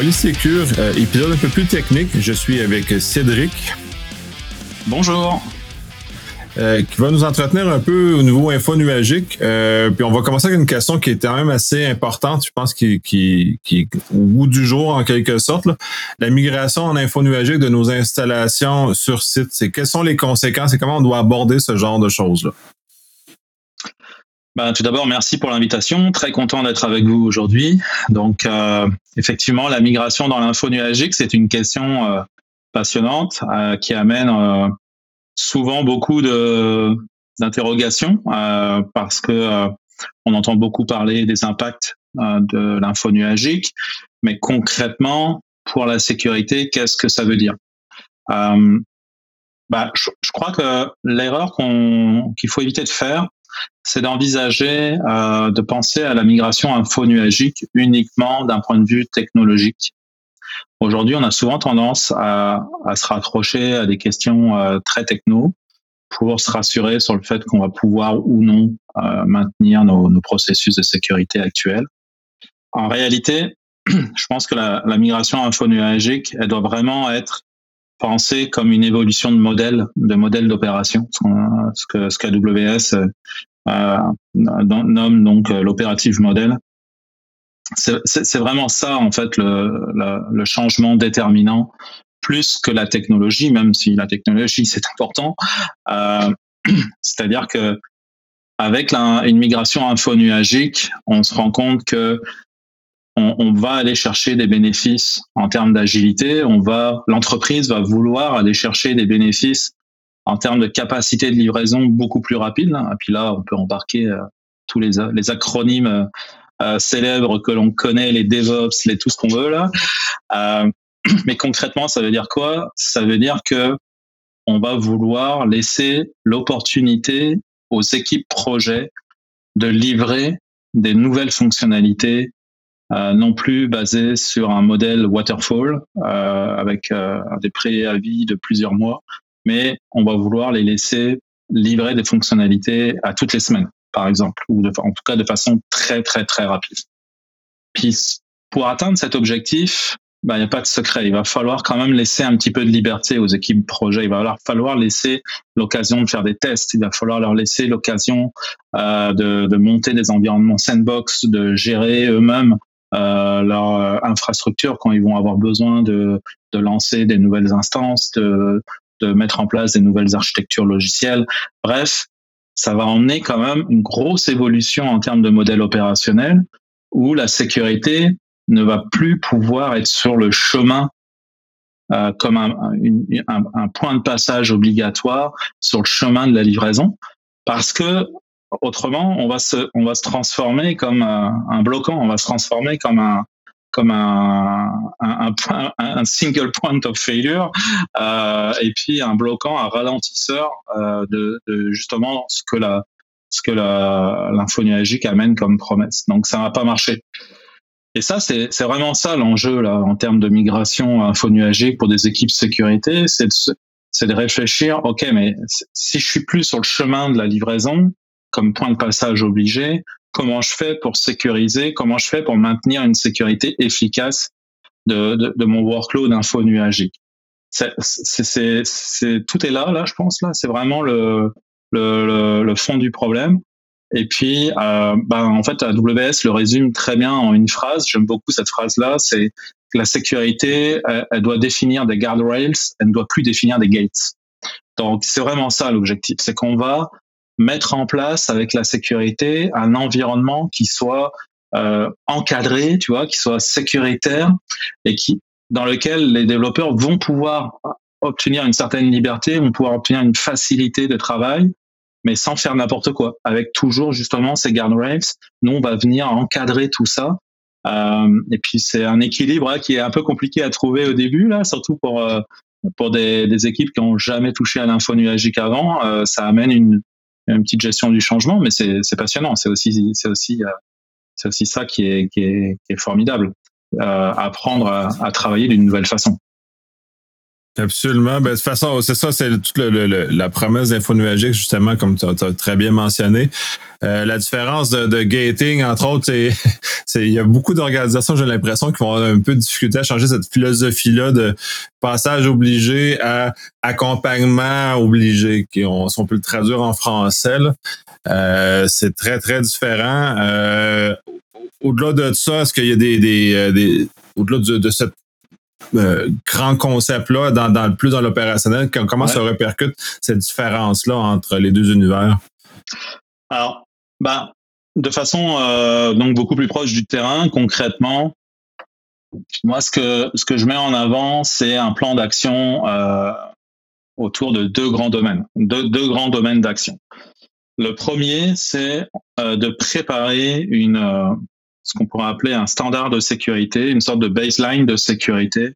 Polysécure, euh, épisode un peu plus technique. Je suis avec Cédric. Bonjour. Euh, qui va nous entretenir un peu au niveau info nuagique. Euh, puis on va commencer avec une question qui est quand même assez importante, je pense, qui, qui, qui est au bout du jour en quelque sorte. La migration en info nuagique de nos installations sur site, c'est quelles sont les conséquences et comment on doit aborder ce genre de choses-là? Ben, tout d'abord, merci pour l'invitation. Très content d'être avec vous aujourd'hui. Donc, euh, effectivement, la migration dans l'info nuagique, c'est une question euh, passionnante euh, qui amène souvent beaucoup d'interrogations parce que on entend beaucoup parler des impacts de l'info nuagique, mais concrètement, pour la sécurité, qu'est-ce que ça veut dire? Bah, je, crois que l'erreur qu'il faut éviter de faire, c'est d'envisager euh, de penser à la migration info-nuagique uniquement d'un point de vue technologique. Aujourd'hui, on a souvent tendance à, se raccrocher à des questions euh, très techno pour se rassurer sur le fait qu'on va pouvoir ou non euh, maintenir nos, processus de sécurité actuels. En réalité, je pense que la, migration info-nuagique, elle doit vraiment être pensée comme une évolution de modèle, de modèle d'opération, ce que ce qu'AWS euh, nomme donc euh, l'opérative modèle. C'est vraiment ça en fait le, le, changement déterminant plus que la technologie, même si la technologie c'est important. Euh, C'est-à-dire que avec une migration info-nuagique, on se rend compte que on, on, va aller chercher des bénéfices en termes d'agilité. On va, l'entreprise va vouloir aller chercher des bénéfices en termes de capacité de livraison beaucoup plus rapide. Et puis là, on peut embarquer euh, tous les, les acronymes euh, euh, célèbres que l'on connaît, les DevOps, les tout ce qu'on veut là. mais concrètement, ça veut dire quoi? Ça veut dire que on va vouloir laisser l'opportunité aux équipes projets de livrer des nouvelles fonctionnalités, euh, non plus basées sur un modèle waterfall euh, avec euh, des préavis de plusieurs mois, mais on va vouloir les laisser livrer des fonctionnalités à toutes les semaines, par exemple, ou en tout cas de façon très très très rapide. Puis pour atteindre cet objectif, bah, il n'y a pas de secret. Il va falloir quand même laisser un petit peu de liberté aux équipes projet. Il va falloir laisser l'occasion de faire des tests. Il va falloir leur laisser l'occasion euh, de, de, monter des environnements sandbox, de gérer eux-mêmes euh, leur euh, infrastructure quand ils vont avoir besoin de, de lancer des nouvelles instances, de, de mettre en place des nouvelles architectures logicielles. Bref, ça va emmener quand même une grosse évolution en termes de modèle opérationnel où la sécurité ne va plus pouvoir être sur le chemin euh, comme un, un, un, point de passage obligatoire sur le chemin de la livraison, parce que autrement, on va se, on va se transformer comme un, un bloquant, on va se transformer comme un, comme un, un, un, un, single point of failure euh, et puis un bloquant, un ralentisseur euh, de, de, justement ce que la ce que l'info nuagique amène comme promesse. Donc ça va pas marcher. Et ça, c'est vraiment ça l'enjeu là en termes de migration info nuagique pour des équipes sécurité, c'est de, de réfléchir. Ok, mais si je suis plus sur le chemin de la livraison comme point de passage obligé, comment je fais pour sécuriser, comment je fais pour maintenir une sécurité efficace de, de, de mon workload info nuagique. C'est, c'est, c'est, tout est là, là, je pense. Là, c'est vraiment le, le, le, fond du problème. Et puis, euh, ben, en fait, AWS le résume très bien en une phrase. J'aime beaucoup cette phrase-là. C'est la sécurité, elle, doit définir des guardrails, elle ne doit plus définir des gates. Donc, c'est vraiment ça l'objectif. C'est qu'on va mettre en place avec la sécurité un environnement qui soit euh, encadré, tu vois, qui soit sécuritaire et qui dans lequel les développeurs vont pouvoir obtenir une certaine liberté, vont pouvoir obtenir une facilité de travail, mais sans faire n'importe quoi, avec toujours justement ces guardrails. Nous, on va venir encadrer tout ça. Euh, et puis c'est un équilibre hein, qui est un peu compliqué à trouver au début, là, surtout pour euh, pour des, équipes qui ont jamais touché à l'info nuagique avant. Ça amène une, une petite gestion du changement, mais c'est passionnant. C'est aussi, c'est aussi, euh, c'est aussi ça qui est, qui est, qui est formidable. Euh, apprendre à, à travailler d'une nouvelle façon. Absolument. Ben, de toute façon, c'est ça, c'est toute la promesse d'info nuagique, justement, comme tu as, très bien mentionné. Euh, la différence de, gating, entre autres, c'est il y a beaucoup d'organisations, j'ai l'impression, qui vont avoir un peu de difficulté à changer cette philosophie-là de passage obligé à accompagnement obligé, qui on, si on peut le traduire en français. Euh, c'est très, très différent. Euh, au-delà de ça, est-ce qu'il y a des, des, des au-delà de, de cette euh, grand concept-là, dans, dans, plus dans l'opérationnel, comment se répercute cette différence-là entre les deux univers? Alors, ben, de façon euh, donc beaucoup plus proche du terrain, concrètement, moi, ce que, ce que je mets en avant, c'est un plan d'action euh, autour de deux grands domaines, deux, deux grands domaines d'action. Le premier, c'est de préparer une, ce qu'on pourrait appeler un standard de sécurité, une sorte de baseline de sécurité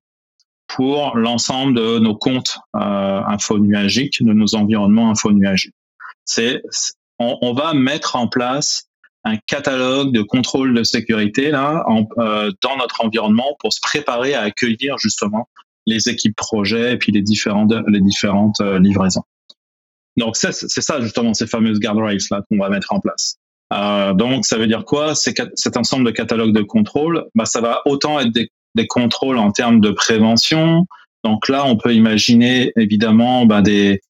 pour l'ensemble de nos comptes euh, infonuagiques, de nos environnements infonuagiques. C'est, on, va mettre en place un catalogue de contrôle de sécurité là euh, dans notre environnement pour se préparer à accueillir justement les équipes projets et puis les différentes les différentes euh, livraisons. Donc c'est ça justement ces fameuses guardrails là qu'on va mettre en place. Euh, donc ça veut dire quoi? C'est cet ensemble de catalogues de contrôle, bah, ça va autant être des des contrôles en termes de prévention. Donc là, on peut imaginer évidemment bah, des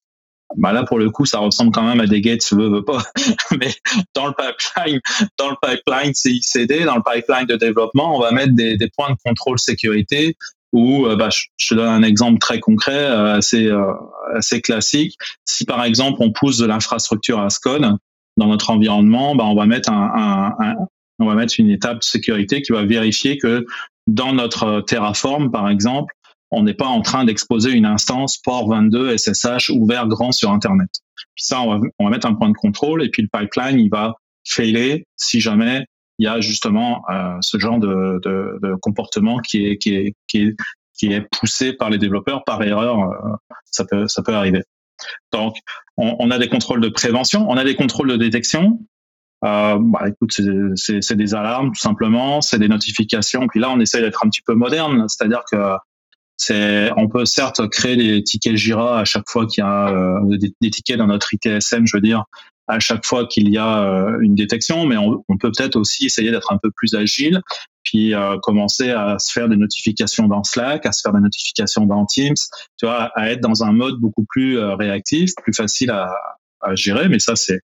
bah là pour le coup ça ressemble quand même à des gates veut veut pas mais dans le pipeline dans le pipeline CICD dans le pipeline de développement on va mettre des, des points de contrôle sécurité où bah, je, te donne un exemple très concret euh, assez euh, assez classique si par exemple on pousse de l'infrastructure Ascon dans notre environnement bah, on va mettre un, un on va mettre une étape de sécurité qui va vérifier que dans notre Terraform, par exemple, on n'est pas en train d'exposer une instance port 22 SSH ouvert grand sur Internet. Puis ça, on va, on va, mettre un point de contrôle et puis le pipeline, il va failer si jamais il y a justement euh, ce genre de, de, de, comportement qui est, qui, est, qui, est, qui est poussé par les développeurs par erreur. Euh, ça, peut, ça peut arriver. Donc, on, on, a des contrôles de prévention, on a des contrôles de détection, euh, bah, écoute, c'est des alarmes tout simplement, c'est des notifications. Puis là, on essaye d'être un petit peu moderne, c'est-à-dire que c'est, on peut certes créer des tickets Jira à chaque fois qu'il y a euh, des, tickets dans notre ITSM, je veux dire, à chaque fois qu'il y a euh, une détection, mais on, on peut peut-être aussi essayer d'être un peu plus agile, puis euh, commencer à se faire des notifications dans Slack, à se faire des notifications dans Teams, tu vois, à être dans un mode beaucoup plus réactif, plus facile à, à gérer. Mais ça, c'est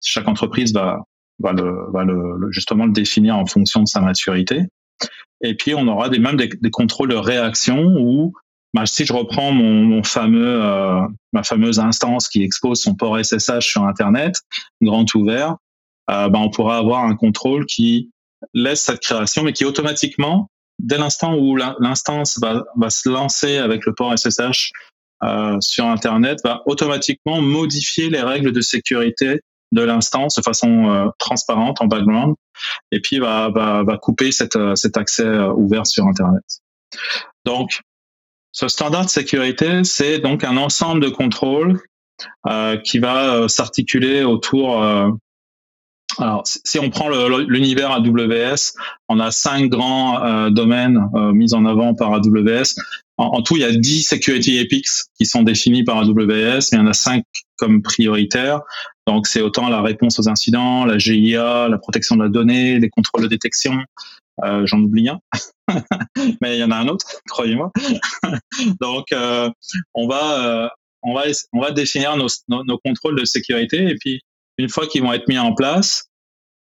chaque entreprise va va, le, va le, justement le définir en fonction de sa maturité. Et puis on aura des, même des, des contrôles de réaction où bah, si je reprends mon, mon fameux euh, ma fameuse instance qui expose son port SSH sur Internet, grand ouvert, euh, bah, on pourra avoir un contrôle qui laisse cette création, mais qui automatiquement, dès l'instant où l'instance va, va se lancer avec le port SSH euh, sur Internet, va automatiquement modifier les règles de sécurité de l'instance de façon euh, transparente en background et puis va, va, va couper cette, euh, cet accès euh, ouvert sur Internet. Donc, ce standard de sécurité, c'est donc un ensemble de contrôles euh, qui va s'articuler autour. Euh, alors, si on prend l'univers AWS, on a cinq grands domaines mis en avant par AWS. En, tout, il y a 10 security epics qui sont définis par AWS, mais il y en a cinq comme prioritaires. Donc c'est autant la réponse aux incidents, la GIA, la protection de la donnée, les contrôles de détection. Euh, J'en oublie un, mais il y en a un autre, croyez-moi. Donc euh, on va euh, on va on va définir nos, nos, contrôles de sécurité et puis une fois qu'ils vont être mis en place,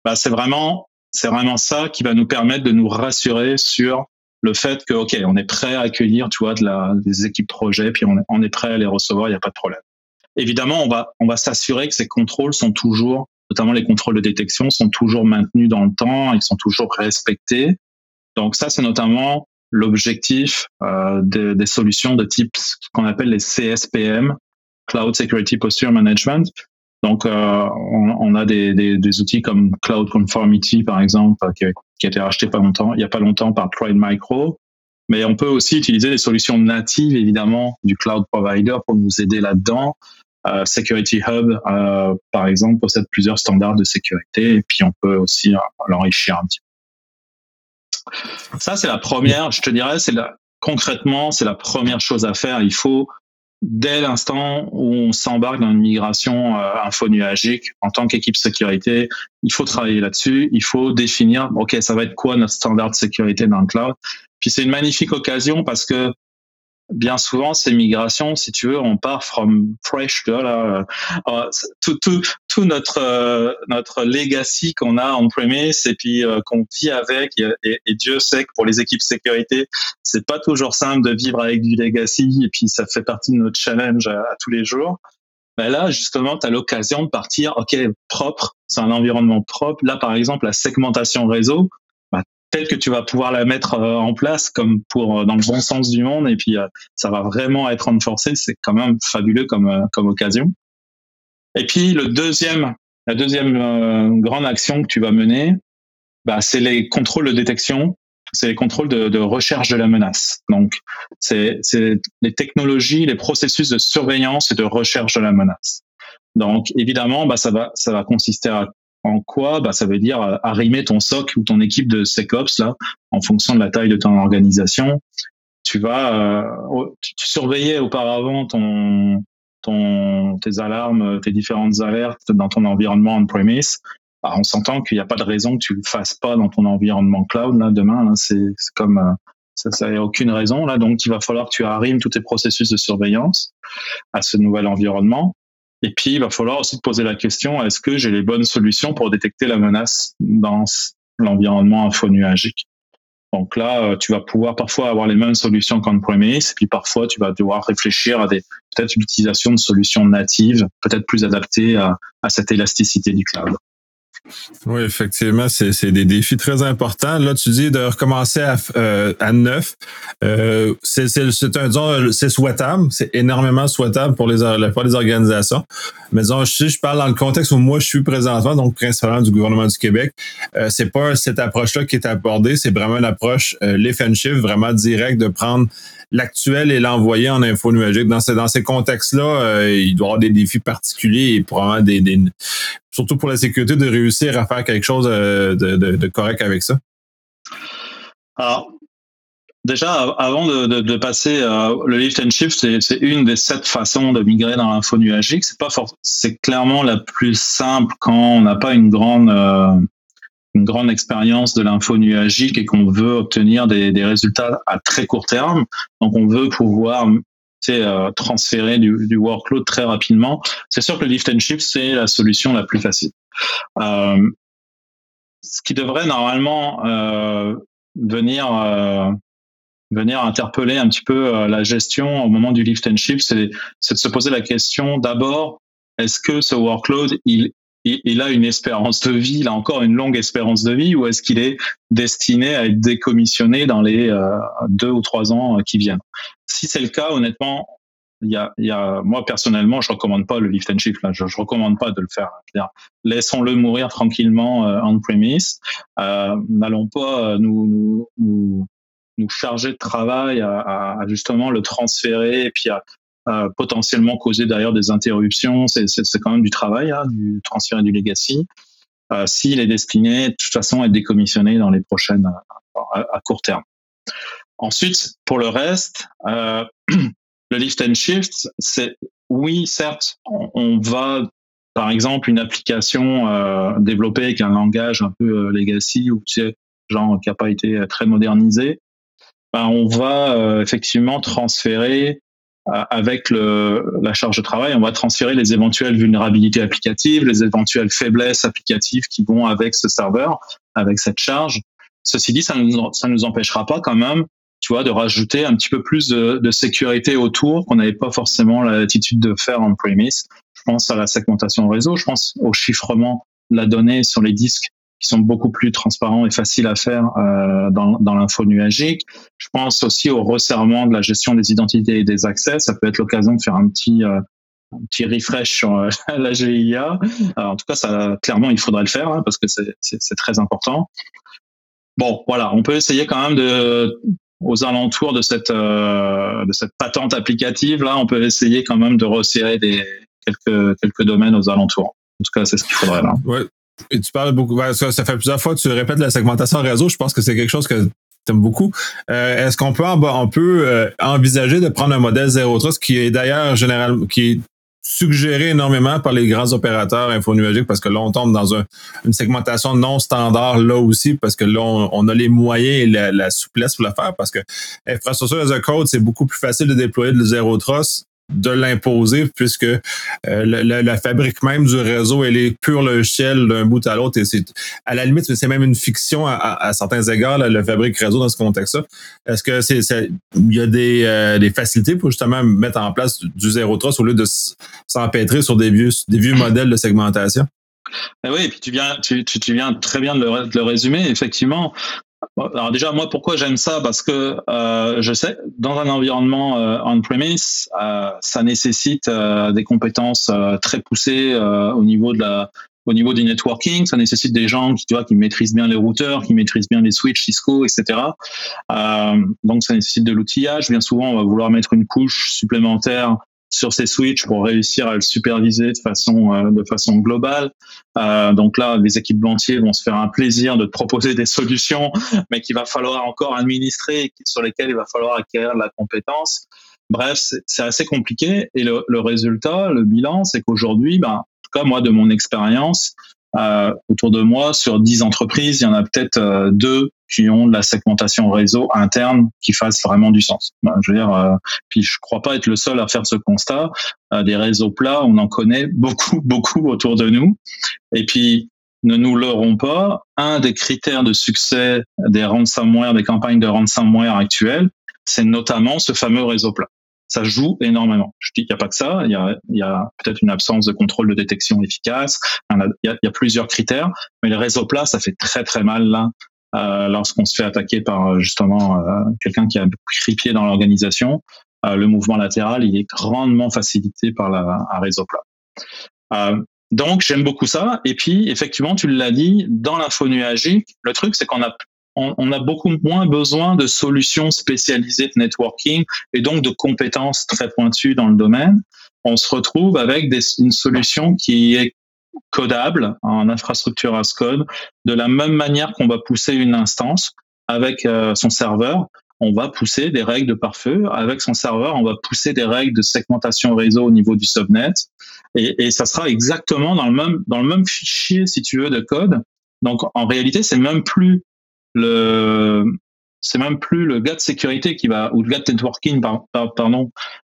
bah, c'est vraiment c'est vraiment ça qui va nous permettre de nous rassurer sur le fait que ok on est prêt à accueillir tu vois de la des équipes projet puis on on est prêt à les recevoir il n'y a pas de problème Évidemment, on va, on va s'assurer que ces contrôles sont toujours, notamment les contrôles de détection, sont toujours maintenus dans le temps, ils sont toujours respectés. Donc ça, c'est notamment l'objectif euh, des, solutions de type qu'on appelle les CSPM, Cloud Security Posture Management. Donc, euh, on, on, a des, des, des, outils comme Cloud Conformity, par exemple, qui a, qui a, été racheté pas longtemps, il n'y a pas longtemps par Trade Micro. Mais on peut aussi utiliser des solutions natives, évidemment, du cloud provider pour nous aider là-dedans. Euh, Security Hub, euh, par exemple, possède plusieurs standards de sécurité et puis on peut aussi euh, l'enrichir un petit peu. Ça, c'est la première, je te dirais, c'est concrètement, c'est la première chose à faire. Il faut dès l'instant où on s'embarque dans une migration infonuagique en tant qu'équipe sécurité, il faut travailler là-dessus. Il faut définir, ok, ça va être quoi notre standard de sécurité dans le cloud? Puis c'est une magnifique occasion parce que bien souvent ces migrations, si tu veux, on part from fresh, là, euh, tout, tout, tout notre euh, notre legacy qu'on a en premise et puis euh, qu'on vit avec et, Dieu sait que pour les équipes sécurité, c'est pas toujours simple de vivre avec du legacy et puis ça fait partie de notre challenge à, tous les jours. Ben là, justement, tu as l'occasion de partir, OK, propre, c'est un environnement propre. Là, par exemple, la segmentation réseau, peut-être que tu vas pouvoir la mettre euh, en place comme pour euh, dans le bon sens du monde et puis euh, ça va vraiment être renforcé. C'est quand même fabuleux comme comme occasion. Et puis le deuxième, la deuxième grande action que tu vas mener, bah, c'est les contrôles de détection, c'est les contrôles de, recherche de la menace. Donc c'est les technologies, les processus de surveillance et de recherche de la menace. Donc évidemment, bah, ça va ça va consister à en quoi bah, Ça veut dire euh, arrimer ton SOC ou ton équipe de SecOps là, en fonction de la taille de ton organisation. Tu vas, euh, tu, surveillais auparavant ton, ton, tes alarmes, tes différentes alertes dans ton environnement on-premise. Bah, on s'entend qu'il n'y a pas de raison que tu le fasses pas dans ton environnement cloud là demain. Là, c'est, comme euh, ça, ça a aucune raison là. Donc, il va falloir que tu arrimes tous tes processus de surveillance à ce nouvel environnement. Et puis, il va falloir aussi te poser la question, est-ce que j'ai les bonnes solutions pour détecter la menace dans l'environnement infonuagique? Donc là, euh, tu vas pouvoir parfois avoir les mêmes solutions qu'en premise, et puis parfois, tu vas devoir réfléchir à des peut-être l'utilisation de solutions natives, peut-être plus adaptées à, à cette élasticité du cloud. Oui, effectivement, c'est des défis très importants. Là, tu dis de recommencer à, euh, à neuf. Euh, c'est un c'est souhaitable, c'est énormément souhaitable pour les pour les organisations. Mais disons, si je parle dans le contexte où moi je suis présentement, donc principalement du gouvernement du Québec, euh, c'est pas cette approche-là qui est abordée, c'est vraiment une approche euh, lift and shift, vraiment direct de prendre l'actuel et l'envoyer en info numérique. Dans ces, dans ces contextes-là, euh, il doit y avoir des défis particuliers et probablement des, des, surtout pour la sécurité, de réussir à faire quelque chose euh, de, correct avec ça? Alors, déjà, avant de, passer euh, le lift and shift, c'est une des sept façons de migrer dans l'info nuagique. C'est pas c'est clairement la plus simple quand on n'a pas une grande une grande expérience de l'info nuagique et qu'on veut obtenir des, résultats à très court terme. Donc on veut pouvoir euh, transférer du, workload très rapidement. C'est sûr que le lift and shift, c'est la solution la plus facile. Euh, ce qui devrait normalement euh, venir venir interpeller un petit peu la gestion au moment du lift and shift, c'est de se poser la question d'abord est-ce que ce workload il il, a une espérance de vie, il a encore une longue espérance de vie, ou est-ce qu'il est destiné à être décommissionné dans les euh, deux ou trois ans euh, qui viennent? Si c'est le cas, honnêtement, il y a, y a, moi personnellement, je recommande pas le lift and shift. Là, je, je recommande pas de le faire. Laissons-le mourir tranquillement euh, on premise. Euh, N'allons pas nous, nous, nous, charger de travail à, à, justement le transférer et puis à, euh, potentiellement causer d'ailleurs des interruptions. C'est quand même du travail, hein, du transfert du legacy. Euh, S'il est destiné, de toute façon, à être décommissionné dans les prochaines, à, court terme. Ensuite, pour le reste, euh, le lift and shift, c'est oui, certes, on, va, par exemple, une application euh, développée avec un langage un peu euh, legacy ou tu sais, genre qui n'a pas été très modernisé, ben, on va euh, effectivement transférer avec le, la charge de travail, on va transférer les éventuelles vulnérabilités applicatives, les éventuelles faiblesses applicatives qui vont avec ce serveur, avec cette charge. Ceci dit, ça nous, ça nous empêchera pas quand même, tu vois, de rajouter un petit peu plus de, de sécurité autour qu'on n'avait pas forcément l'attitude de faire en premise. Je pense à la segmentation réseau, je pense au chiffrement de la donnée sur les disques qui sont beaucoup plus transparents et faciles à faire euh, dans, l'info nuagique. Je pense aussi au resserrement de la gestion des identités et des accès. Ça peut être l'occasion de faire un petit euh, un petit refresh sur euh, la GIA. en tout cas, ça, clairement, il faudrait le faire hein, parce que c'est très important. Bon, voilà, on peut essayer quand même de, aux alentours de cette de cette patente applicative là, on peut essayer quand même de resserrer des quelques quelques domaines aux alentours. En tout cas, c'est ce qu'il faudrait là. Ouais, tu parles beaucoup, ça, fait plusieurs fois que tu répètes la segmentation réseau. Je pense que c'est quelque chose que t'aime beaucoup. Euh, est-ce qu'on peut, on peut euh, envisager de prendre un modèle Zero Trust qui est d'ailleurs général, qui est suggéré énormément par les grands opérateurs infonuagiques parce que là, on tombe dans une segmentation non standard là aussi parce que là, on, a les moyens et la, souplesse pour le faire parce que infrastructure as a code, c'est beaucoup plus facile de déployer le Zero Trust de l'imposer puisque euh, la, fabrique même du réseau elle est pure logiciel d'un bout à l'autre et c'est à la limite c'est même une fiction à, certains égards la, fabrique réseau dans ce contexte-là. Est-ce que il y a des, euh, des, facilités pour justement mettre en place du, zéro trust au lieu de s'empêtrer sur des vieux modèles de segmentation? Ben oui, et puis tu viens, très bien le, de le résumer. Effectivement, alors déjà, moi, pourquoi j'aime ça? Parce que euh, je sais, dans un environnement euh, on-premise, euh, ça nécessite euh, des compétences euh, très poussées au niveau de la, au niveau du networking. Ça nécessite des gens qui, tu vois, qui maîtrisent bien les routeurs, qui maîtrisent bien les switches Cisco, etc. donc, ça nécessite de l'outillage. Bien souvent, on va vouloir mettre une couche supplémentaire sur ces switches pour réussir à le superviser de façon euh, de façon globale. Euh, donc là, les équipes banquiers vont se faire un plaisir de proposer des solutions, mais qu'il va falloir encore administrer et sur lesquelles il va falloir acquérir la compétence. Bref, c'est assez compliqué et le, le, résultat, le bilan, c'est qu'aujourd'hui, ben, en tout cas moi de mon expérience, euh, autour de moi, sur 10 entreprises, il y en a peut-être euh, deux qui ont de la segmentation réseau interne qui fasse vraiment du sens. Ben, je veux dire, euh, puis je crois pas être le seul à faire ce constat. des réseaux plats, on en connaît beaucoup, beaucoup autour de nous. Et puis, ne nous leurrons pas, un des critères de succès des ransomware, des campagnes de ransomware actuelles, c'est notamment ce fameux réseau plat ça joue énormément. Je dis qu'il n'y a pas que ça, il y a, peut-être une absence de contrôle de détection efficace, il y a, plusieurs critères, mais le réseau plat, ça fait très très mal là, euh, lorsqu'on se fait attaquer par justement euh, quelqu'un qui a pris pied dans l'organisation. Euh, le mouvement latéral, il est grandement facilité par la, un réseau plat. Euh, donc j'aime beaucoup ça. Et puis effectivement, tu l'as dit, dans l'info nuagique, le truc c'est qu'on a on, a beaucoup moins besoin de solutions spécialisées de networking et donc de compétences très pointues dans le domaine. On se retrouve avec une solution qui est codable en infrastructure as code de la même manière qu'on va pousser une instance avec euh, son serveur. On va pousser des règles de pare-feu. Avec son serveur, on va pousser des règles de segmentation réseau au niveau du subnet. Et, et ça sera exactement dans le même, dans le même fichier, si tu veux, de code. Donc, en réalité, c'est même plus le c'est même plus le gars de sécurité qui va ou le gars de networking pardon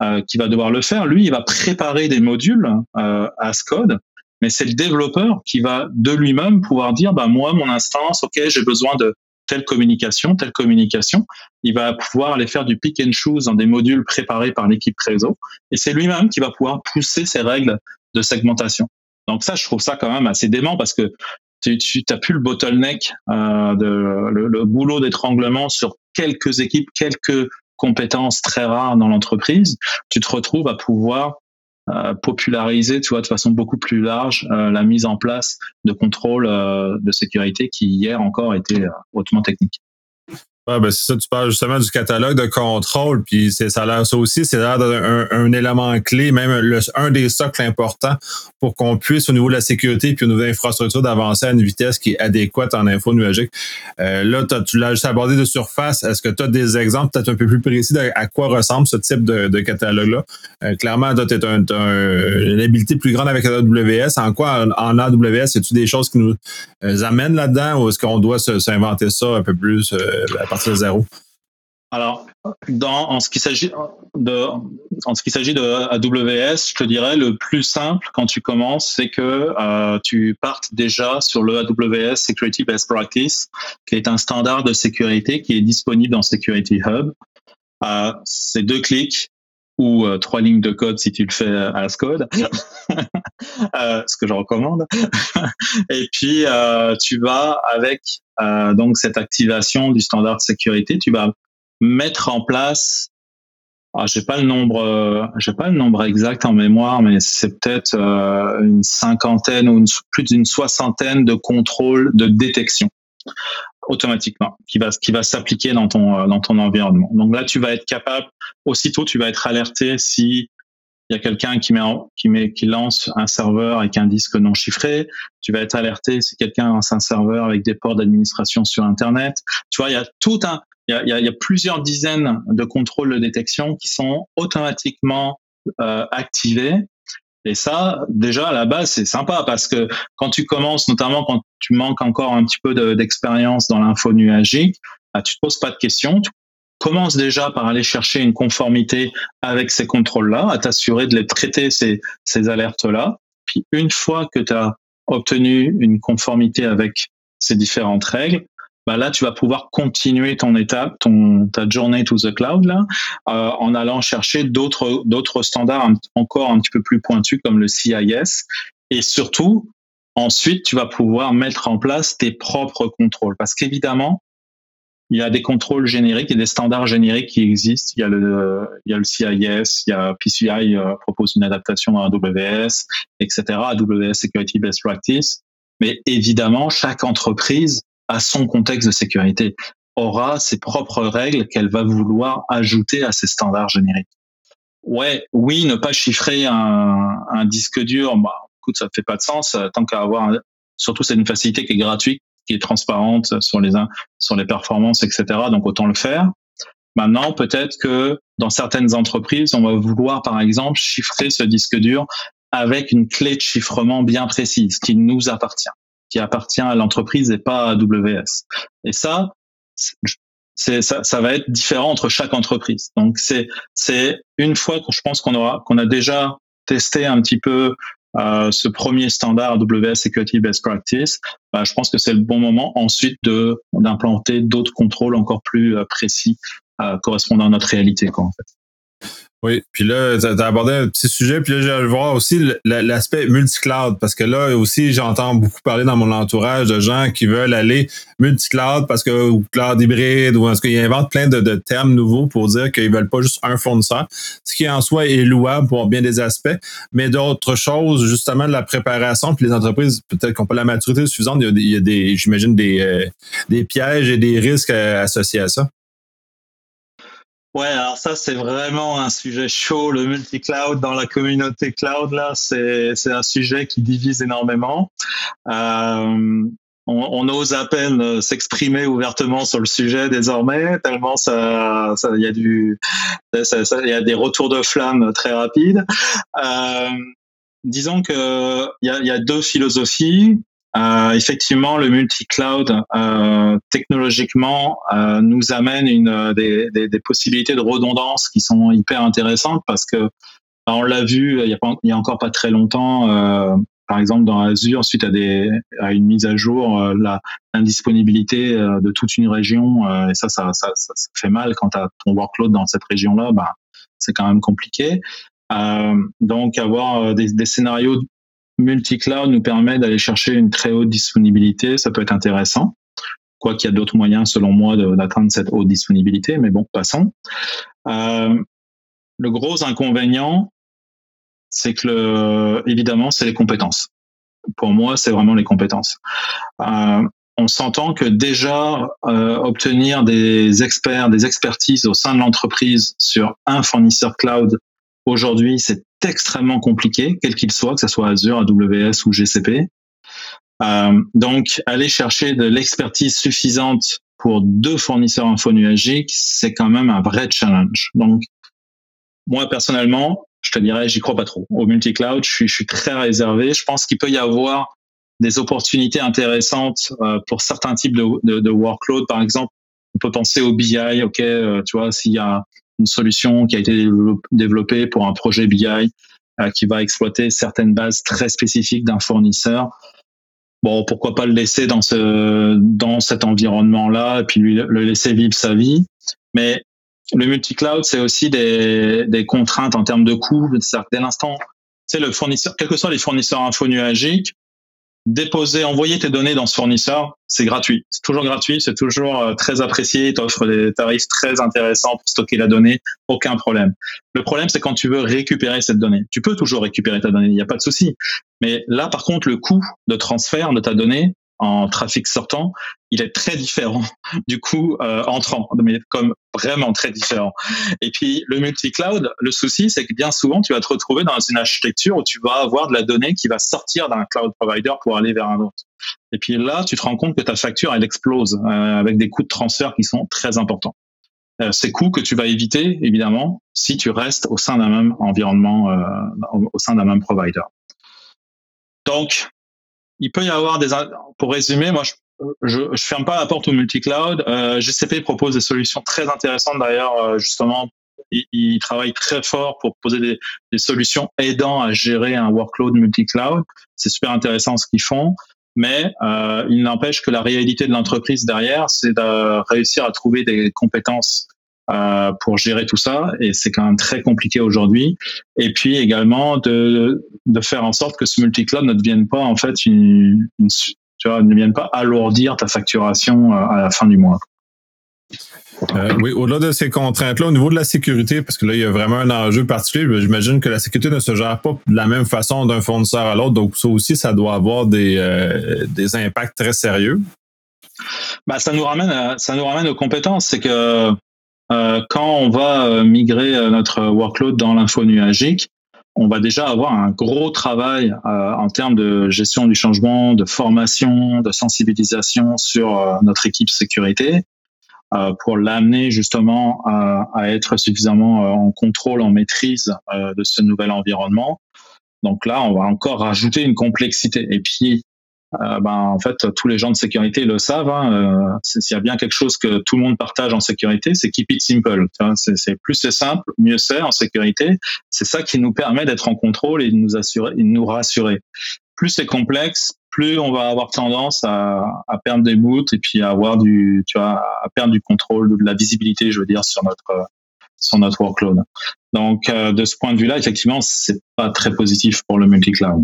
euh, qui va devoir le faire. Lui, il va préparer des modules euh, code, mais c'est le développeur qui va de lui-même pouvoir dire bah moi mon instance, ok, j'ai besoin de telle communication, telle communication. Il va pouvoir aller faire du pick and choose dans des modules préparés par l'équipe réseau, et c'est lui-même qui va pouvoir pousser ces règles de segmentation. Donc ça, je trouve ça quand même assez dément parce que tu, tu as plus le bottleneck, euh, de, le, le boulot d'étranglement sur quelques équipes, quelques compétences très rares dans l'entreprise. Tu te retrouves à pouvoir populariser, tu vois, de façon beaucoup plus large, euh, la mise en place de contrôles euh, de sécurité qui hier encore était euh, hautement technique. Ouais, ben c'est ça, tu parles justement du catalogue de contrôle, puis c'est ça a l'air ça aussi, c'est l'air un, un, élément clé, même un des socles importants pour qu'on puisse au niveau de la sécurité puis au niveau de l'infrastructure d'avancer à une vitesse qui est adéquate en info nuagique. Euh, là, tu l'as juste abordé de surface. Est-ce que tu as des exemples peut-être un peu plus précis de à quoi ressemble ce type de, catalogue-là? Euh, clairement, tu as, un, une habilité plus grande avec AWS. En quoi en, AWS, y a-tu des choses qui nous euh, amènent là-dedans ou est-ce qu'on doit s'inventer ça un peu plus zéro Alors, dans, en ce qui s'agit de, en ce qui s'agit de AWS, je te dirais le plus simple quand tu commences, c'est que euh, tu partes déjà sur le AWS Security Best Practice, qui est un standard de sécurité qui est disponible dans Security Hub. Euh, c'est deux clics ou euh, trois lignes de code si tu le fais à code, euh, ce que je recommande. et puis euh, tu vas avec euh, donc cette activation du standard de sécurité, tu vas mettre en place. Ah, j'ai pas le nombre, j'ai pas le nombre exact en mémoire, mais c'est peut-être une cinquantaine ou plus d'une soixantaine de contrôles de détection automatiquement qui va qui va s'appliquer dans ton euh, dans ton environnement. Donc là, tu vas être capable aussitôt, tu vas être alerté si il y a quelqu'un qui met qui met qui lance un serveur avec un disque non chiffré. Tu vas être alerté si quelqu'un lance un serveur avec des ports d'administration sur Internet. Tu vois, il y a tout un il y a, y a, plusieurs dizaines de contrôles de détection qui sont automatiquement euh, activés. Et ça, déjà à la base, c'est sympa parce que quand tu commences, notamment quand tu manques encore un petit peu d'expérience dans l'info nuagique, bah, tu te poses pas de questions. Commences déjà par aller chercher une conformité avec ces contrôles-là, à t'assurer de les traiter ces, ces alertes-là. Puis une fois que tu as obtenu une conformité avec ces différentes règles, bah là tu vas pouvoir continuer ton étape, ton ta journée to the cloud là, euh, en allant chercher d'autres d'autres standards encore un petit peu plus pointus comme le CIS et surtout ensuite tu vas pouvoir mettre en place tes propres contrôles parce qu'évidemment il y a des contrôles génériques et des standards génériques qui existent. Il y a le, il y a le CIS, il y a PCI euh, propose une adaptation à AWS, etc. AWS Security Best Practice. Mais évidemment, chaque entreprise a son contexte de sécurité, aura ses propres règles qu'elle va vouloir ajouter à ces standards génériques. Ouais, oui, ne pas chiffrer un, un disque dur, bah, écoute, ça fait pas de sens euh, tant qu'à avoir, surtout c'est une facilité qui est gratuite, qui est transparente sur les sur les performances, etc. Donc autant le faire. Maintenant, peut-être que dans certaines entreprises, on va vouloir, par exemple, chiffrer ce disque dur avec une clé de chiffrement bien précise qui nous appartient qui appartient à l'entreprise et pas à AWS. Et ça, ça, ça va être différent entre chaque entreprise. Donc c'est c'est une fois que je pense qu'on aura qu'on a déjà testé un petit peu euh, ce premier standard AWS Security Best Practice, bah, je pense que c'est le bon moment ensuite de d'implanter d'autres contrôles encore plus euh, précis euh, correspondant à notre réalité quoi. Oui, puis là, tu as abordé un petit sujet, puis là, j'ai vais voir aussi l'aspect multi-cloud, parce que là aussi, j'entends beaucoup parler dans mon entourage de gens qui veulent aller multi-cloud parce que ou cloud hybride, ou est-ce qu'ils inventent plein de, termes nouveaux pour dire qu'ils veulent pas juste un fournisseur, ce qui en soi est louable pour bien des aspects, mais d'autres choses, justement, de la préparation, puis les entreprises, peut-être qu'on pas la maturité suffisante, il y a, des, j'imagine, des, euh, des pièges et des risques euh, associés à ça. Ouais, alors ça c'est vraiment un sujet chaud, le multi-cloud dans la communauté cloud là, c'est un sujet qui divise énormément. Euh, on, on, ose à peine s'exprimer ouvertement sur le sujet désormais, tellement ça, il y a du, il y a des retours de flammes très rapides. Euh, disons que il y a, y a deux philosophies. Euh, effectivement, le multi-cloud euh, technologiquement euh, nous amène une, des, des, des, possibilités de redondance qui sont hyper intéressantes parce que bah, on l'a vu il y, a pas, il y a encore pas très longtemps. Euh, par exemple, dans Azure, suite à, des, à une mise à jour, euh, la l'indisponibilité de toute une région, et ça, ça, ça, ça, fait mal quand tu as ton workload dans cette région-là, bah, c'est quand même compliqué. Euh, donc avoir des, des, scénarios multi-cloud nous permet d'aller chercher une très haute disponibilité, ça peut être intéressant. Quoi qu'il y a d'autres moyens, selon moi, d'atteindre cette haute disponibilité, mais bon, passons. Euh, le gros inconvénient, c'est que le, évidemment, c'est les compétences. Pour moi, c'est vraiment les compétences. Euh, on s'entend que déjà euh, obtenir des experts, des expertises au sein de l'entreprise sur un fournisseur cloud aujourd'hui, c'est extrêmement compliqué, quel qu'il soit, que ce soit Azure, AWS ou GCP. Euh, donc, aller chercher de l'expertise suffisante pour deux fournisseurs info nuagiques, c'est quand même un vrai challenge. Donc, moi personnellement, je te dirais, j'y crois pas trop. Au multi-cloud, je suis, très réservé. Je pense qu'il peut y avoir des opportunités intéressantes euh, pour certains types de, workload. Par exemple, on peut penser au BI. Ok, euh, tu vois, s'il y a une solution qui a été développée pour un projet BI euh, qui va exploiter certaines bases très spécifiques d'un fournisseur. Bon, pourquoi pas le laisser dans ce dans cet environnement-là et puis lui le laisser vivre sa vie. Mais le multi-cloud, c'est aussi des, des contraintes en termes de coûts. Dès l'instant, c'est le fournisseur, quels que soient les fournisseurs info nuagiques, déposer, envoyer tes données dans ce fournisseur, c'est gratuit. C'est toujours gratuit, c'est toujours euh, très apprécié, t'offre des tarifs très intéressants pour stocker la donnée, aucun problème. Le problème, c'est quand tu veux récupérer cette donnée. Tu peux toujours récupérer ta donnée, il n'y a pas de souci. Mais là, par contre, le coût de transfert de ta donnée en trafic sortant, il est très différent du coup euh, entrant, mais comme vraiment très différent. Et puis le multi-cloud, le souci, c'est que bien souvent, tu vas te retrouver dans une architecture où tu vas avoir de la donnée qui va sortir d'un cloud provider pour aller vers un autre. Et puis là, tu te rends compte que ta facture, elle explose euh, avec des coûts de transfert qui sont très importants. Euh, ces coûts que tu vas éviter, évidemment, si tu restes au sein d'un même environnement, euh, au sein d'un même provider. Donc, il peut y avoir des. Pour résumer, moi, je, je, je ferme pas la porte au multi-cloud. Euh, GCP propose des solutions très intéressantes d'ailleurs, euh, justement. Ils il travaillent très fort pour proposer des, des, solutions aidant à gérer un workload multi-cloud. C'est super intéressant ce qu'ils font, mais euh, il n'empêche que la réalité de l'entreprise derrière, c'est de réussir à trouver des compétences euh, pour gérer tout ça et c'est quand même très compliqué aujourd'hui et puis également de, de faire en sorte que ce multi-cloud ne devienne pas en fait une, une tu vois, ne vienne pas alourdir ta facturation euh, à la fin du mois. Euh, oui, au-delà de ces contraintes-là, au niveau de la sécurité, parce que là, il y a vraiment un enjeu particulier, j'imagine que la sécurité ne se gère pas de la même façon d'un fournisseur à l'autre, donc ça aussi, ça doit avoir des, euh, des impacts très sérieux. Bah, ça nous ramène, à, ça nous ramène aux compétences. C'est que quand on va euh, migrer euh, notre workload dans l'info nuagique, on va déjà avoir un gros travail euh, en termes de gestion du changement, de formation, de sensibilisation sur euh, notre équipe sécurité euh, pour l'amener justement à, à, être suffisamment en contrôle, en maîtrise de ce nouvel environnement. Donc là, on va encore rajouter une complexité. Et puis, euh, ben, en fait, tous les gens de sécurité le savent. Hein, euh, S'il y a bien quelque chose que tout le monde partage en sécurité, c'est keep it simple. C'est plus c'est simple, mieux c'est en sécurité. C'est ça qui nous permet d'être en contrôle et de nous assurer, de nous rassurer. Plus c'est complexe, plus on va avoir tendance à, à, perdre des bouts et puis à avoir du, tu vois, à perdre du contrôle, de la visibilité, je veux dire, sur notre sur notre workload. Donc, euh, de ce point de vue-là, effectivement, c'est pas très positif pour le multi-cloud.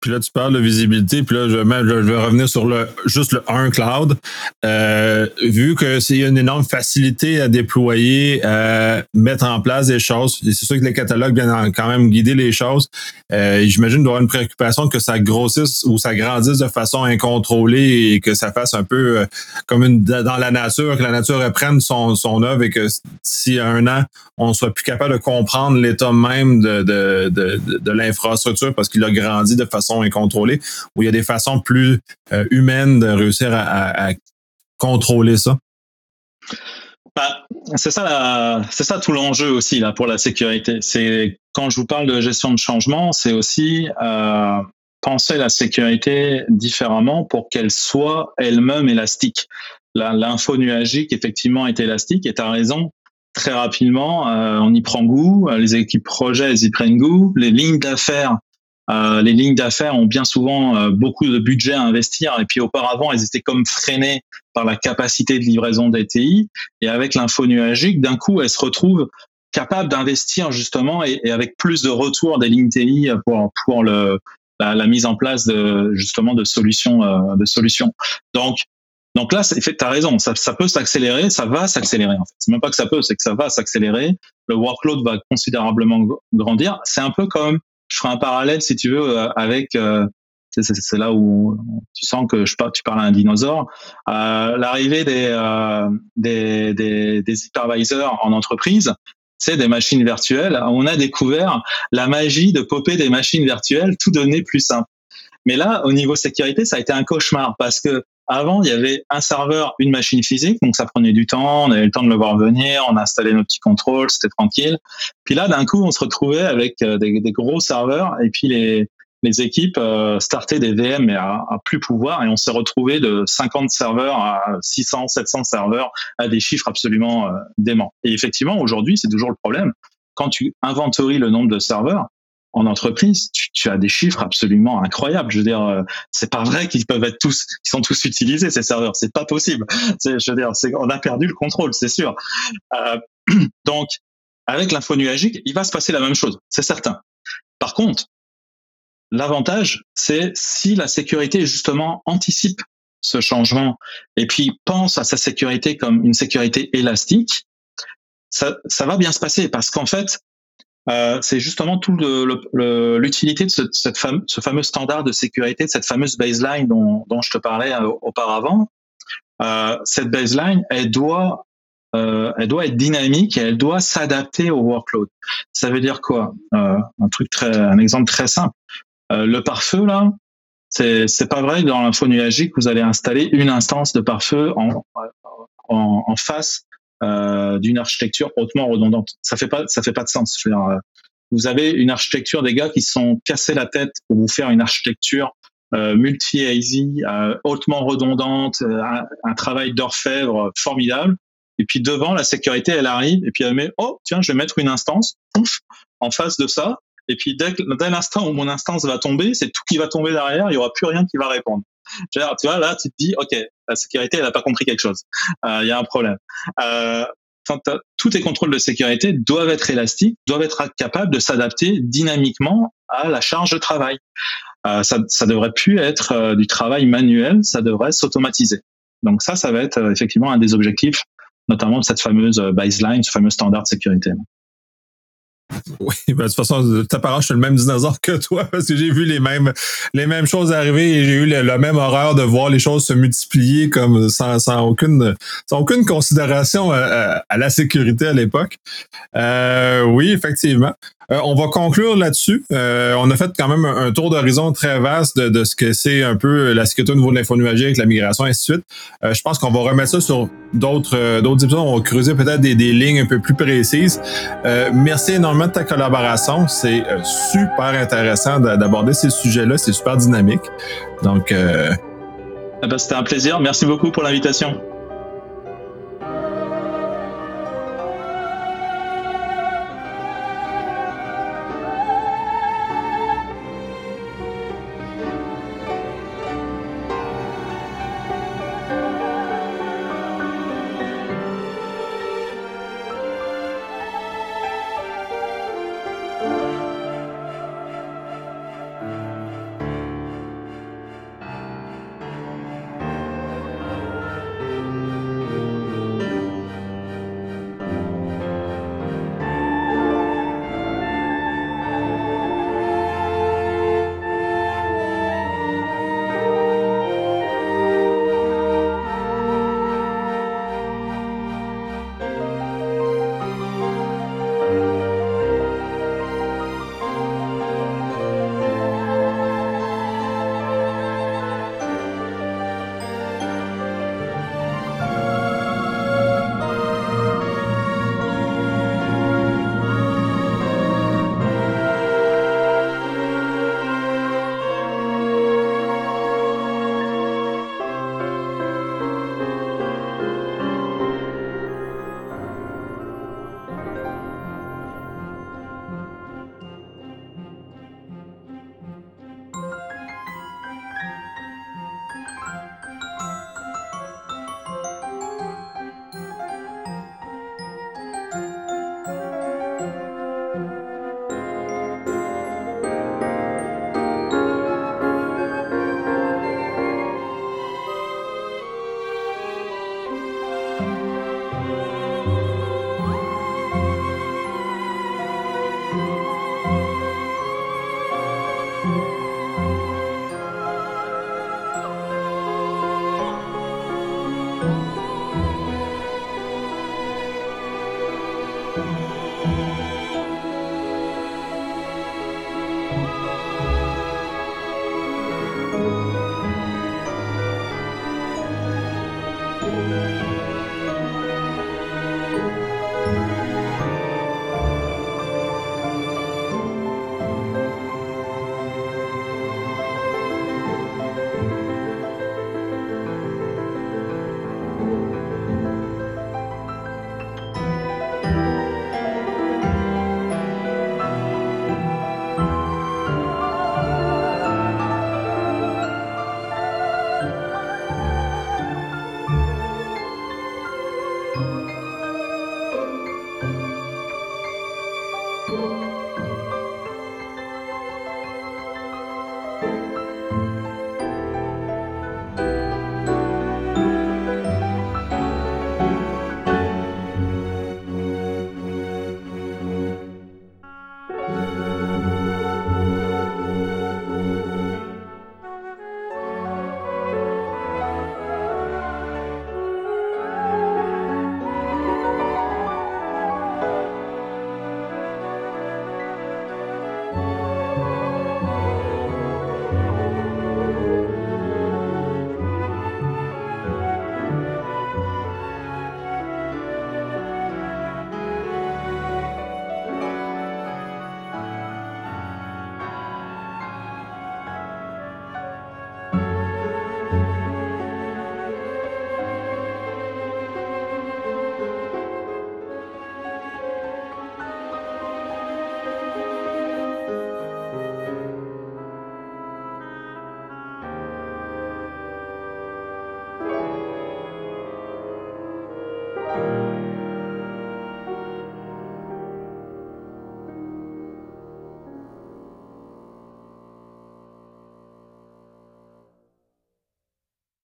Puis là, tu parles de visibilité, puis là, je, je vais revenir sur le juste le 1 cloud. Euh, vu que c'est une énorme facilité à déployer, euh, mettre en place des choses, c'est sûr que les catalogues viennent quand même guider les choses. Euh, J'imagine qu'il doit y avoir une préoccupation que ça grossisse ou ça grandisse de façon incontrôlée et que ça fasse un peu euh, comme une dans la nature, que la nature reprenne son, son œuvre et que si un an, on soit plus capable de comprendre l'état même de, de, de, de, de l'infrastructure parce qu'il a grandi de façon incontrôlée, où il y a des façons plus euh, humaines de réussir à, contrôler ça? Bah, c'est ça, c'est ça tout l'enjeu aussi là pour la sécurité. C'est quand je vous parle de gestion de changement, c'est aussi euh, penser la sécurité différemment pour qu'elle soit elle-même élastique. L'info nuagique effectivement est élastique et tu as raison. Très rapidement, euh, on y prend goût. Les équipes projet, elles y prennent goût. Les lignes d'affaires euh, les lignes d'affaires ont bien souvent euh, beaucoup de budget à investir et puis auparavant elles étaient comme freinées par la capacité de livraison des TI et avec l'info nuagique d'un coup elles se retrouvent capables d'investir justement et, et, avec plus de retour des lignes TI pour pour le la, la mise en place de justement de solutions euh, de solutions donc donc là, tu as raison, ça, ça peut s'accélérer, ça va s'accélérer en fait. C'est même pas que ça peut, c'est que ça va s'accélérer. Le workload va considérablement grandir. C'est un peu comme je ferai un parallèle, si tu veux, euh, avec euh, c'est là où tu sens que je tu parles à un dinosaure. Euh, L'arrivée des, euh, des, des, des hypervisors en entreprise, c'est des machines virtuelles. On a découvert la magie de popper des machines virtuelles, tout donner plus simple. Mais là, au niveau sécurité, ça a été un cauchemar parce que avant, il y avait un serveur, une machine physique, donc ça prenait du temps, on avait le temps de le voir venir, on installait nos petits contrôles, c'était tranquille. Puis là, d'un coup, on se retrouvait avec euh, des, gros serveurs et puis les, les équipes euh, startaient des VM mais à, à, plus pouvoir et on s'est retrouvé de 50 serveurs à 600, 700 serveurs à des chiffres absolument euh, déments. Et effectivement, aujourd'hui, c'est toujours le problème. Quand tu inventories le nombre de serveurs, en entreprise, tu, tu, as des chiffres absolument incroyables. Je veux dire, euh, c'est pas vrai qu'ils peuvent être tous, ils sont tous utilisés ces serveurs. C'est pas possible. Je veux dire, on a perdu le contrôle, c'est sûr. Euh, donc, avec l'info nuagique, il va se passer la même chose, c'est certain. Par contre, l'avantage, c'est si la sécurité justement anticipe ce changement et puis pense à sa sécurité comme une sécurité élastique, ça, ça va bien se passer parce qu'en fait, euh, c'est justement tout l'utilité de ce, ce fameux standard de sécurité, de cette fameuse baseline dont, dont je te parlais euh, auparavant. Euh, cette baseline, elle doit, euh, elle doit être dynamique et elle doit s'adapter au workload. Ça veut dire quoi? Euh, Un truc très, un exemple très simple. le pare-feu là, c'est pas vrai dans l'info nuagique vous allez installer une instance de pare-feu en, en, en face euh, d'une architecture hautement redondante. Ça fait pas, ça fait pas de sens. Je veux euh, vous avez une architecture des gars qui sont cassés la tête pour vous faire une architecture euh, multi-AZ, euh, hautement redondante, euh, un, un, travail d'orfèvre formidable. Et puis devant, la sécurité, elle arrive et puis elle met, oh tiens, je vais mettre une instance pouf, en face de ça. Et puis dès, dès l'instant où mon instance va tomber, c'est tout qui va tomber derrière, il y aura plus rien qui va répondre. Tu vois, là, tu te dis, OK, la sécurité, elle n'a pas compris quelque chose. Euh, il y a un problème. Euh, tous tes contrôles de sécurité doivent être élastiques, doivent être capables de s'adapter dynamiquement à la charge de travail. Euh, ça, ça devrait plus être euh, du travail manuel, ça devrait s'automatiser. Donc ça, ça va être euh, effectivement un des objectifs, notamment de cette fameuse baseline, ce fameux standard de sécurité. Oui, ben, de toute façon, ta je suis le même dinosaure que toi parce que j'ai vu les mêmes, les mêmes choses arriver et j'ai eu la même horreur de voir les choses se multiplier comme sans, sans aucune, sans aucune considération à, à la sécurité à l'époque. Euh, oui, effectivement. Euh, on va conclure là-dessus. Euh, on a fait quand même un, tour d'horizon très vaste de, ce que c'est un peu la sécurité au niveau de l'info avec la migration, et ainsi de suite. Euh, je pense qu'on va remettre ça sur d'autres épisodes. On va creuser peut-être des, lignes un peu plus précises. merci énormément de ta collaboration. C'est super intéressant d'aborder ces sujets-là. C'est super dynamique. Donc, eh ben, c'était un plaisir. Merci beaucoup pour l'invitation.